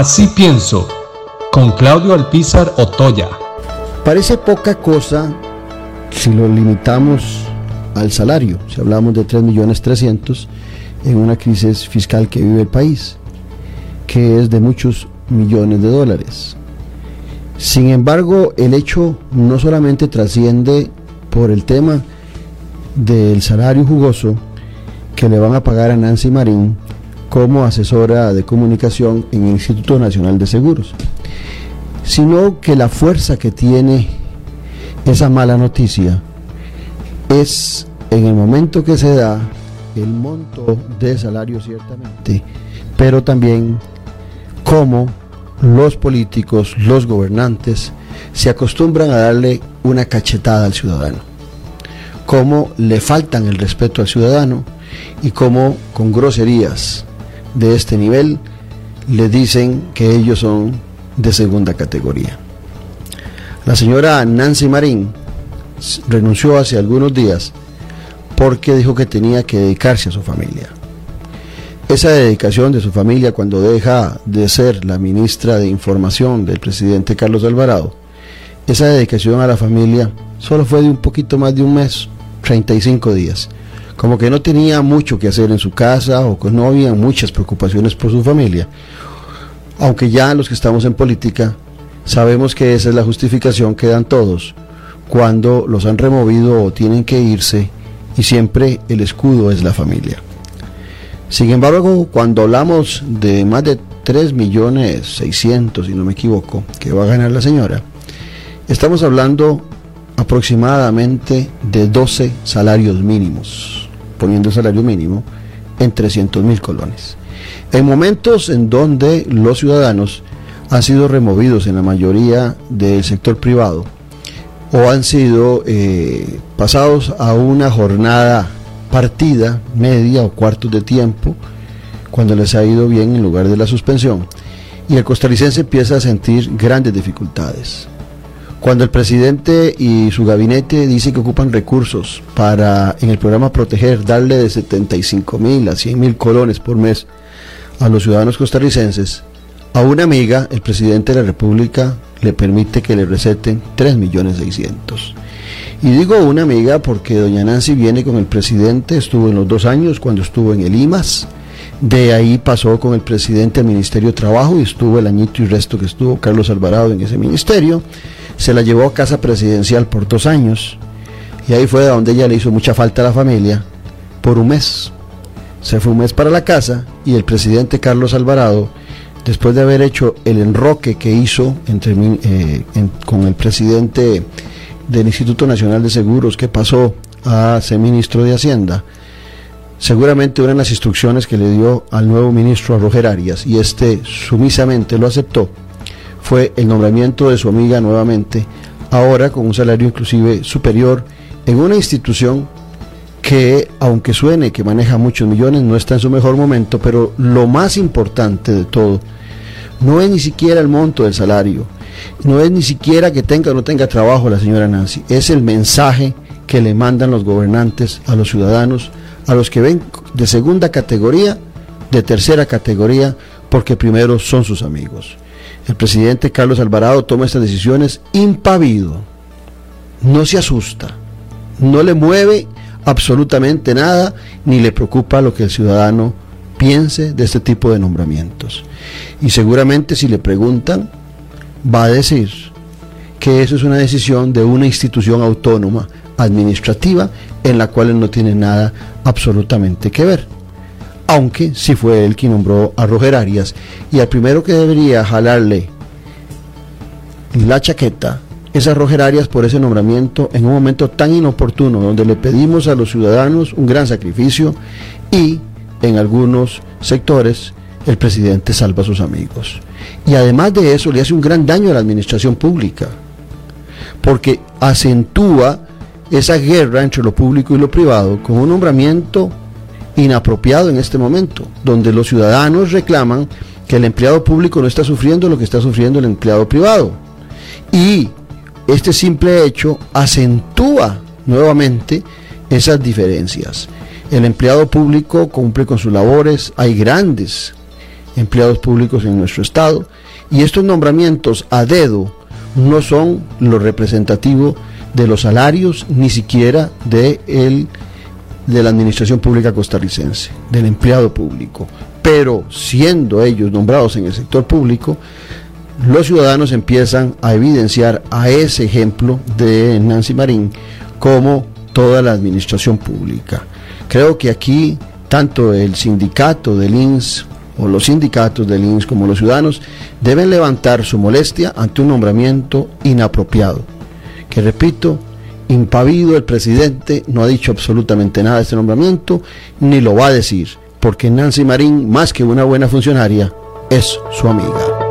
Así pienso, con Claudio Alpizar Otoya. Parece poca cosa si lo limitamos al salario, si hablamos de 3.300.000 en una crisis fiscal que vive el país, que es de muchos millones de dólares. Sin embargo, el hecho no solamente trasciende por el tema del salario jugoso que le van a pagar a Nancy Marín como asesora de comunicación en el Instituto Nacional de Seguros, sino que la fuerza que tiene esa mala noticia es en el momento que se da el monto de salario ciertamente, pero también cómo los políticos, los gobernantes, se acostumbran a darle una cachetada al ciudadano, cómo le faltan el respeto al ciudadano y cómo con groserías de este nivel le dicen que ellos son de segunda categoría. La señora Nancy Marín renunció hace algunos días porque dijo que tenía que dedicarse a su familia. Esa dedicación de su familia cuando deja de ser la ministra de Información del presidente Carlos Alvarado, esa dedicación a la familia solo fue de un poquito más de un mes, 35 días. Como que no tenía mucho que hacer en su casa o que no había muchas preocupaciones por su familia. Aunque ya los que estamos en política sabemos que esa es la justificación que dan todos cuando los han removido o tienen que irse y siempre el escudo es la familia. Sin embargo, cuando hablamos de más de 3 millones 600, si no me equivoco, que va a ganar la señora, estamos hablando aproximadamente de 12 salarios mínimos, poniendo el salario mínimo en 300 mil colones. En momentos en donde los ciudadanos han sido removidos en la mayoría del sector privado o han sido eh, pasados a una jornada partida, media o cuartos de tiempo, cuando les ha ido bien en lugar de la suspensión. Y el costarricense empieza a sentir grandes dificultades. Cuando el presidente y su gabinete dicen que ocupan recursos para en el programa Proteger darle de 75 mil a 100 mil colones por mes a los ciudadanos costarricenses, a una amiga, el presidente de la República le permite que le receten 3 millones 600. Y digo una amiga porque doña Nancy viene con el presidente, estuvo en los dos años cuando estuvo en el IMAS, de ahí pasó con el presidente del Ministerio de Trabajo y estuvo el añito y resto que estuvo Carlos Alvarado en ese ministerio. Se la llevó a casa presidencial por dos años y ahí fue donde ella le hizo mucha falta a la familia por un mes. Se fue un mes para la casa y el presidente Carlos Alvarado, después de haber hecho el enroque que hizo entre, eh, con el presidente del Instituto Nacional de Seguros que pasó a ser ministro de Hacienda, seguramente una de las instrucciones que le dio al nuevo ministro a Roger Arias, y este sumisamente lo aceptó, fue el nombramiento de su amiga nuevamente, ahora con un salario inclusive superior, en una institución que, aunque suene que maneja muchos millones, no está en su mejor momento, pero lo más importante de todo, no es ni siquiera el monto del salario, no es ni siquiera que tenga o no tenga trabajo la señora Nancy, es el mensaje que le mandan los gobernantes a los ciudadanos, a los que ven de segunda categoría, de tercera categoría, porque primero son sus amigos. El presidente Carlos Alvarado toma estas decisiones impavido, no se asusta, no le mueve absolutamente nada, ni le preocupa lo que el ciudadano piense de este tipo de nombramientos. Y seguramente si le preguntan, va a decir que eso es una decisión de una institución autónoma administrativa en la cual él no tiene nada absolutamente que ver. Aunque sí fue él quien nombró a Roger Arias y al primero que debería jalarle la chaqueta es a Roger Arias por ese nombramiento en un momento tan inoportuno donde le pedimos a los ciudadanos un gran sacrificio y en algunos sectores el presidente salva a sus amigos. Y además de eso le hace un gran daño a la administración pública, porque acentúa esa guerra entre lo público y lo privado con un nombramiento inapropiado en este momento, donde los ciudadanos reclaman que el empleado público no está sufriendo lo que está sufriendo el empleado privado. Y este simple hecho acentúa nuevamente esas diferencias. El empleado público cumple con sus labores, hay grandes empleados públicos en nuestro Estado. Y estos nombramientos a dedo no son lo representativo de los salarios, ni siquiera de, el, de la administración pública costarricense, del empleado público. Pero siendo ellos nombrados en el sector público, los ciudadanos empiezan a evidenciar a ese ejemplo de Nancy Marín como toda la administración pública. Creo que aquí tanto el sindicato del INS o los sindicatos del INS como los ciudadanos deben levantar su molestia ante un nombramiento inapropiado. Que repito, impavido el presidente no ha dicho absolutamente nada de este nombramiento, ni lo va a decir, porque Nancy Marín, más que una buena funcionaria, es su amiga.